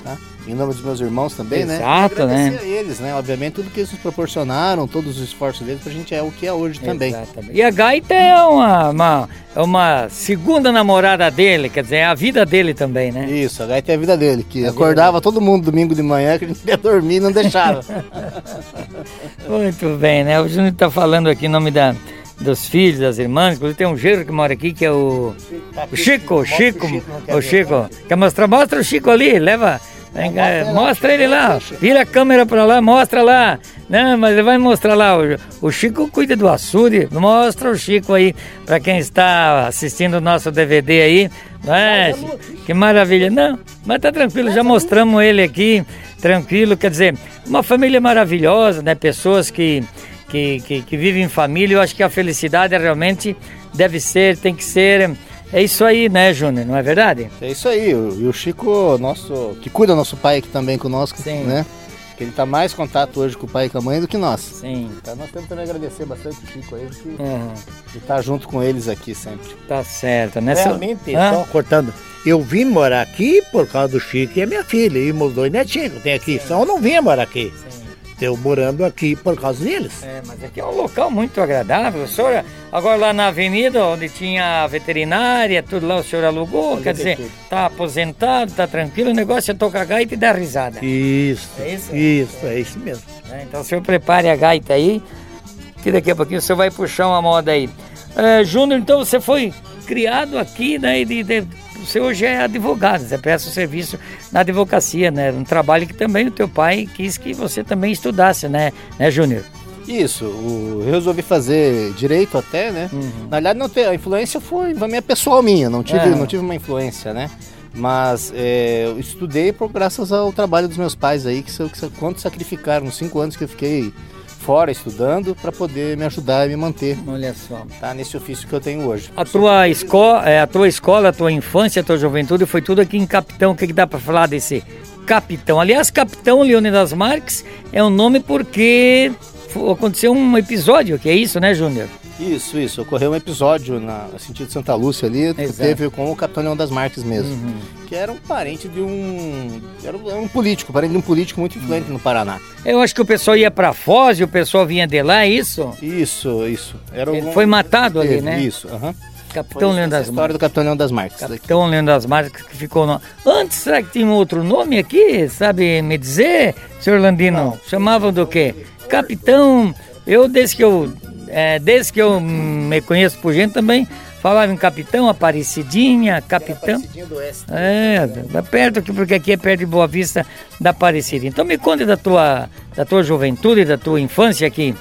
tá? Em nome dos meus irmãos também, né? Exato, E agradecer né? a eles, né? Obviamente tudo que eles nos proporcionaram, todos os esforços deles pra gente é o que é hoje também. Exatamente. E a Gaita é uma, uma, é uma segunda namorada dele, quer dizer, é a vida dele também, né? Isso, a Gaita é a vida dele, que acordava todo mundo domingo de manhã que a gente ia dormir e não deixava. [laughs] Muito bem, né? O Júnior está falando aqui em nome da, dos filhos, das irmãs. Inclusive tem um gerro que mora aqui que é o, o Chico, o Mostra Chico, não quer o ver. Chico. Quer mostrar? Mostra o Chico ali, leva. Mostra ele lá. vira a câmera para lá, mostra lá. Não, mas ele vai mostrar lá. O, Chico cuida do açude. Mostra o Chico aí para quem está assistindo o nosso DVD aí. Não é? Que maravilha. Não, mas tá tranquilo, já mostramos ele aqui, tranquilo. Quer dizer, uma família maravilhosa, né? Pessoas que, que, que, que vivem em família. Eu acho que a felicidade realmente deve ser, tem que ser. É isso aí, né, Júnior? Não é verdade? É isso aí, o- e o Chico, nosso, que cuida do nosso pai aqui também conosco, Sim. né? Que ele tá mais em contato hoje com o pai e com a mãe do que nós. Sim. Então nós temos também agradecer bastante o Chico aí, que Uhum, tá junto com eles aqui sempre. tá certo. Nessa... Realmente, Hã? só cortando. Eu vim morar aqui por causa do Chico e a minha filha, e meus dois netinhos que tem aqui. Senão eu não vinha morar aqui. Eu morando aqui por causa deles. É, mas aqui é um local muito agradável. Senhor, agora lá na avenida, onde tinha a veterinária, tudo lá o senhor alugou, quer dizer, tá aposentado, tá tranquilo, o negócio é tocar gaita e dar risada. Isso, É isso? isso, é isso mesmo. né? Então o senhor prepare a gaita aí, que daqui a pouquinho o senhor vai puxar uma moda aí. É, Júnior, então você foi criado aqui, né? De, de- você hoje é advogado, você presta o serviço na advocacia, né? Um trabalho que também o teu pai quis que você também estudasse, né, né Júnior? Isso, eu resolvi fazer direito até, né? Na verdade, não a influência foi minha pessoal minha, não tive, Uhum. não tive uma influência, né? Mas é, eu estudei por graças ao trabalho dos meus pais aí, que, que quanto sacrificaram, cinco anos que eu fiquei fora estudando para poder me ajudar e me manter, Olha só. tá? Nesse ofício que eu tenho hoje. A tua, escola, a tua escola, a tua infância, a tua juventude foi tudo aqui em Capitão. O que, que dá para falar desse Capitão? Aliás, Capitão Leônidas Marques é um nome porque aconteceu um episódio, que é isso, né, Júnior? Isso, isso. Ocorreu um episódio na no sentido de Santa Lúcia ali, que Exato. teve com o Capitão Leão das Marques mesmo. Uhum. Que era um parente de um. Era um, político, parente de um político muito influente no Paraná. Eu acho que o pessoal ia para Foz e o pessoal vinha de lá, é isso? Isso, isso. Era Ele um- foi matado ali, né? Isso, aham. Capitão Foi Leão das história Marques. do Capitão Leão das Marques. Capitão Leão das Marques que ficou no... Antes, será que tinha um outro nome aqui? Sabe me dizer, senhor Landino? Chamavam do quê? Capitão... Eu, desde que eu... é, desde que eu hum, me conheço por gente também, falava em Capitão, Aparecidinha, Capitão... do Oeste. É, é perto aqui, porque aqui é perto de Boa Vista da Aparecida. Então me conte da tua, da tua juventude, da tua infância aqui.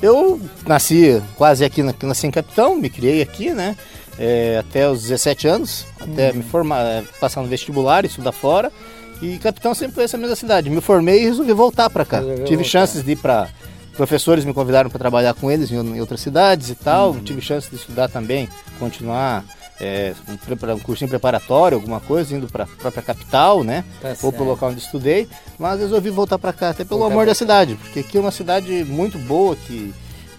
Eu nasci quase aqui, na- nasci em Capitão, me criei aqui, né? É, até os 17 anos, até me formar, é, passar no vestibular, estudar fora. E Capitão sempre foi essa mesma cidade. Me formei e resolvi voltar para cá. Resolveu Tive voltar. chances de ir para professores me convidaram para trabalhar com eles em, em outras cidades e tal. Tive chance de estudar também, continuar é, um, um cursinho preparatório, alguma coisa, indo para a própria capital, né? Tá Ou certo. pro local onde estudei, mas resolvi voltar para cá, até pelo Voltar amor da cidade, porque aqui é uma cidade muito boa que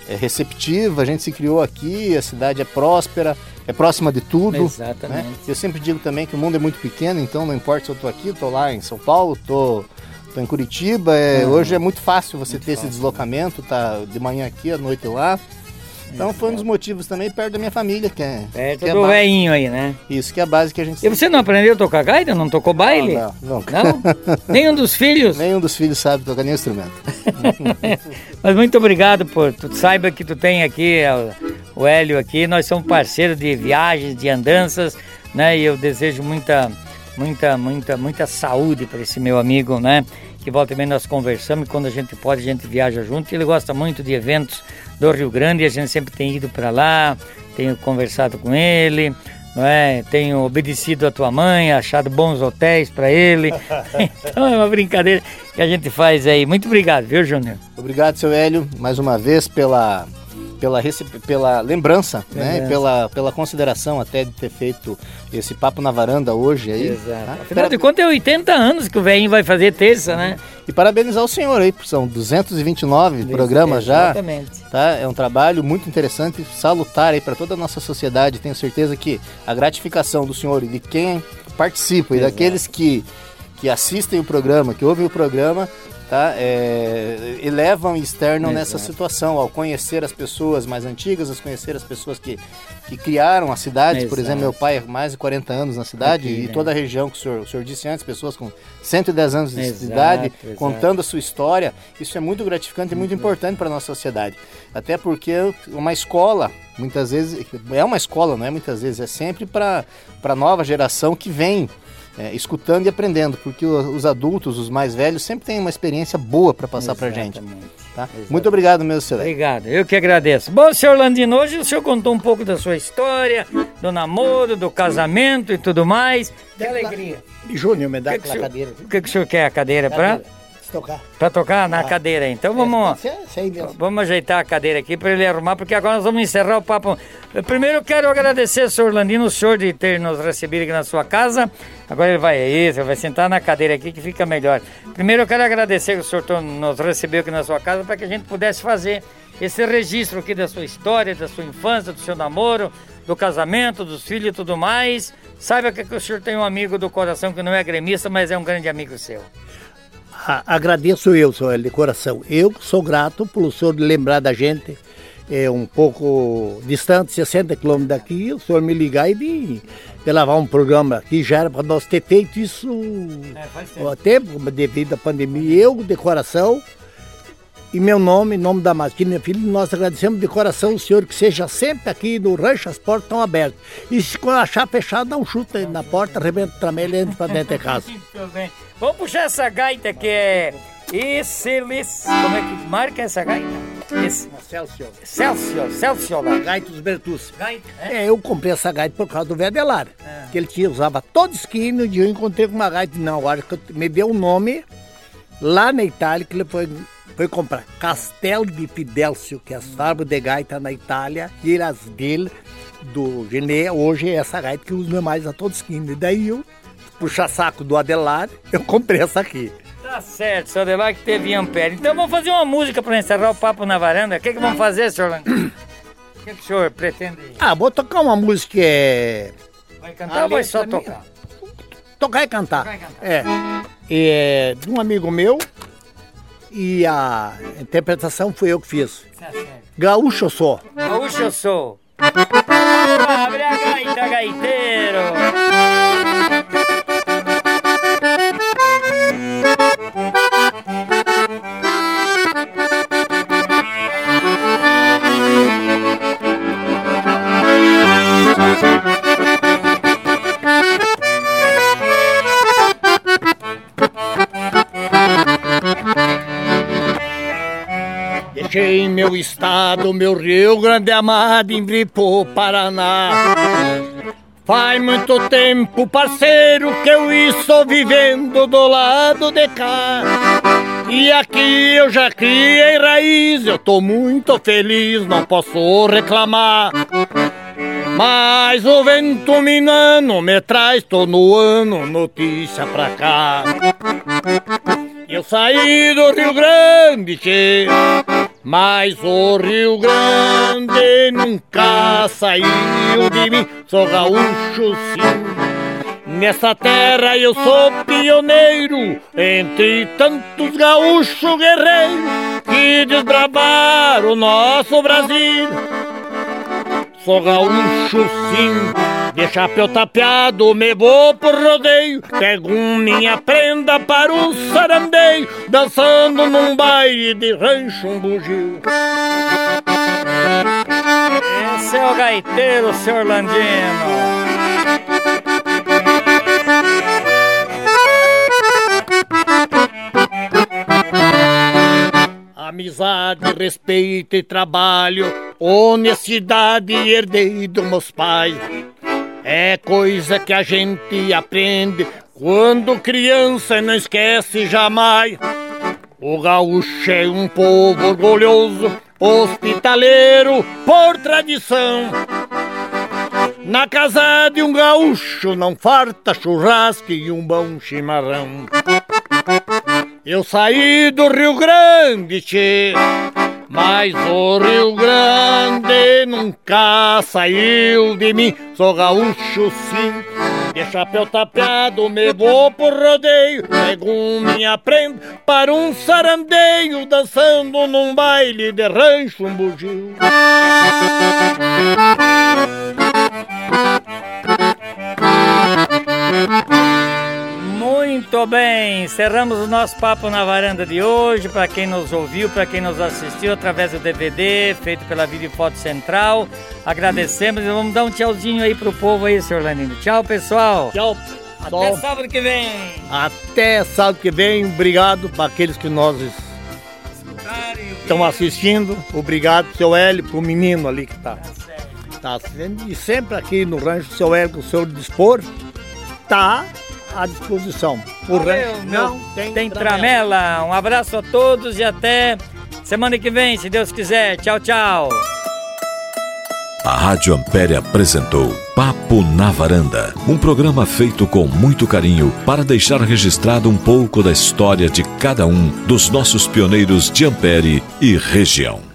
é receptiva, a gente se criou aqui, a cidade é próspera, é próxima de tudo. Né? Exatamente. Né? Eu sempre digo também que o mundo é muito pequeno, então não importa se eu estou aqui, estou lá em São Paulo, estou tô, em Curitiba. É, uhum. Hoje é muito fácil você muito ter fácil. esse deslocamento, tá de manhã aqui, à noite lá. Então foi um dos motivos também perto da minha família, que é. Perto que é do veinho aí, né? Isso, que é a base que a gente. E você não aprendeu a tocar gaita? Não tocou baile? Não, não. Não? [laughs] Nenhum dos filhos? Nenhum dos filhos sabe tocar nenhum instrumento. [laughs] Mas muito obrigado por. Tu saiba que tu tem aqui o Hélio aqui. Nós somos parceiros de viagens, de andanças, né? E eu desejo muita, muita, muita, muita saúde para esse meu amigo, né? Que volta também nós conversamos e quando a gente pode a gente viaja junto. Ele gosta muito de eventos do Rio Grande, a gente sempre tem ido para lá, tenho conversado com ele, não é? Tenho obedecido a tua mãe, achado bons hotéis para ele. [laughs] então é uma brincadeira que a gente faz aí. Muito obrigado, viu, Júnior? Obrigado, seu Hélio, mais uma vez pela pela, pela lembrança, né? E pela, pela consideração até de ter feito esse papo na varanda hoje aí. Exato. Tá? Afinal de contas é 80 anos que o velhinho vai fazer terça, né? E parabenizar o senhor aí, são 229 programas já. Exatamente. Tá? É um trabalho muito interessante, salutar aí para toda a nossa sociedade. Tenho certeza que a gratificação do senhor e de quem participa Exato. e daqueles que que assistem o programa, que ouvem o programa, tá? É, elevam e externam Exato. nessa situação, ao conhecer as pessoas mais antigas, ao conhecer as pessoas que, que criaram a cidade. Exato. Por exemplo, meu pai é mais de 40 anos na cidade Aqui, e né? toda a região que o senhor, o senhor disse antes, pessoas com 110 anos de Exato, idade, contando a sua história. Isso é muito gratificante e muito importante para a nossa sociedade. Até porque uma escola, muitas vezes, é uma escola, não é muitas vezes, é sempre para a nova geração que vem é, escutando e aprendendo, porque os adultos, os mais velhos, sempre têm uma experiência boa para passar para gente. Tá? Muito obrigado mesmo, senhor. Obrigado, eu que agradeço. Bom, senhor Landino, hoje o senhor contou um pouco da sua história, do namoro, do casamento e tudo mais. Que alegria. Júnior, me dá que aquela que cadeira. O que, que o senhor quer a cadeira, para? Tocar. Para tocar na ah. cadeira. Então é, vamos, vamos ajeitar a cadeira aqui para ele arrumar, porque agora nós vamos encerrar o papo. Primeiro eu quero agradecer, senhor Landino, o senhor de ter nos recebido aqui na sua casa. Agora ele vai aí, você vai sentar na cadeira aqui que fica melhor. Primeiro eu quero agradecer que o senhor nos recebeu aqui na sua casa para que a gente pudesse fazer esse registro aqui da sua história, da sua infância, do seu namoro, do casamento, dos filhos e tudo mais. Saiba que o senhor tem um amigo do coração que não é gremista, mas é um grande amigo seu agradeço eu, senhor, de coração. Eu sou grato pelo senhor lembrar da gente, é um pouco distante, 60 quilômetros daqui, o senhor me ligar e de lavar um programa aqui, já era para nós ter feito isso é, até devido à pandemia. Eu, de coração, e meu nome, em nome da Martina, minha filha, nós agradecemos de coração o senhor que seja sempre aqui no rancho, as portas estão abertas. E se achar fechado, dá um chute na porta, arrebenta o tramelho e entra para dentro de casa. [laughs] Vamos puxar essa gaita que é excelente. Como é que marca essa gaita? Esse. Celsius. Celsius, lá. Gaita dos Bertus. Gaita, é? é? eu comprei essa gaita por causa do velho Adelar. É. Que ele tinha, usava todo esquina, e um dia eu encontrei com uma gaita. Não, agora que me deu um nome lá na Itália, que ele foi foi comprar Castelo de Fidelcio, que é as fábricas de gaita na Itália, e as dele, do Gené, hoje é essa gaita que usa mais a todos esquina. E daí eu, puxa saco do Adelar, eu comprei essa aqui. Tá certo, seu Adelar que teve Ampere. Então vamos fazer uma música para encerrar o papo na varanda. O que, que vamos fazer, senhor? [coughs] O que, que o senhor pretende? Ah, vou tocar uma música que é. Vai cantar ou vai só tocar? Tocar e cantar. Tocar e cantar. É. é. De um amigo meu, e a interpretação foi eu que fiz. Gaúcho sou. Gaúcho sou. Abre a gaita, gaiteiro. Deixei meu estado, meu Rio Grande amado, em Vripô, Paraná. Faz muito tempo, parceiro, que eu estou vivendo do lado de cá. E aqui eu já criei raiz, eu tô muito feliz, não posso reclamar. Mas o vento minando me traz todo ano notícia pra cá. Eu saí do Rio Grande, che, Mas o Rio Grande nunca saiu de mim, sou gaúcho sim. Nessa terra eu sou pioneiro, entre tantos gaúchos guerreiros que desbravaram o nosso Brasil. Sou gaúcho sim, de chapéu tapeado, me vou por rodeio. Pego minha prenda para o sarandeio, dançando num baile de rancho um bugio. Esse é o gaiteiro, senhor Landino. Amizade, respeito e trabalho, honestidade herdei dos meus pais. É coisa que a gente aprende quando criança e não esquece jamais. O gaúcho é um povo orgulhoso, hospitaleiro por tradição. Na casa de um gaúcho não farta churrasco e um bom chimarrão. Eu saí do Rio Grande, tchê, mas o Rio Grande nunca saiu de mim. Sou gaúcho sim, de chapéu tapeado, me vou por rodeio. Pego minha prenda para um sarandeio, dançando num baile de rancho, um bugio. Muito bem, encerramos o nosso papo na varanda de hoje. Para quem nos ouviu, para quem nos assistiu através do DVD feito pela Vídeo Foto Central, agradecemos e vamos dar um tchauzinho aí pro povo aí, senhor Lanino. Tchau, pessoal. Tchau. Até sábado que vem. Até sábado que vem. Obrigado para aqueles que nós estão assistindo. Obrigado seu Hélio, pro menino ali que tá. tá sendo- e sempre aqui no rancho, seu Hélio, com o seu dispor, tá à disposição. O Valeu, rancho meu. não tem, Tem tramela. Um abraço a todos e até semana que vem, se Deus quiser. Tchau, tchau. A Rádio Ampere apresentou Papo na Varanda, um programa feito com muito carinho para deixar registrado um pouco da história de cada um dos nossos pioneiros de Ampere e região.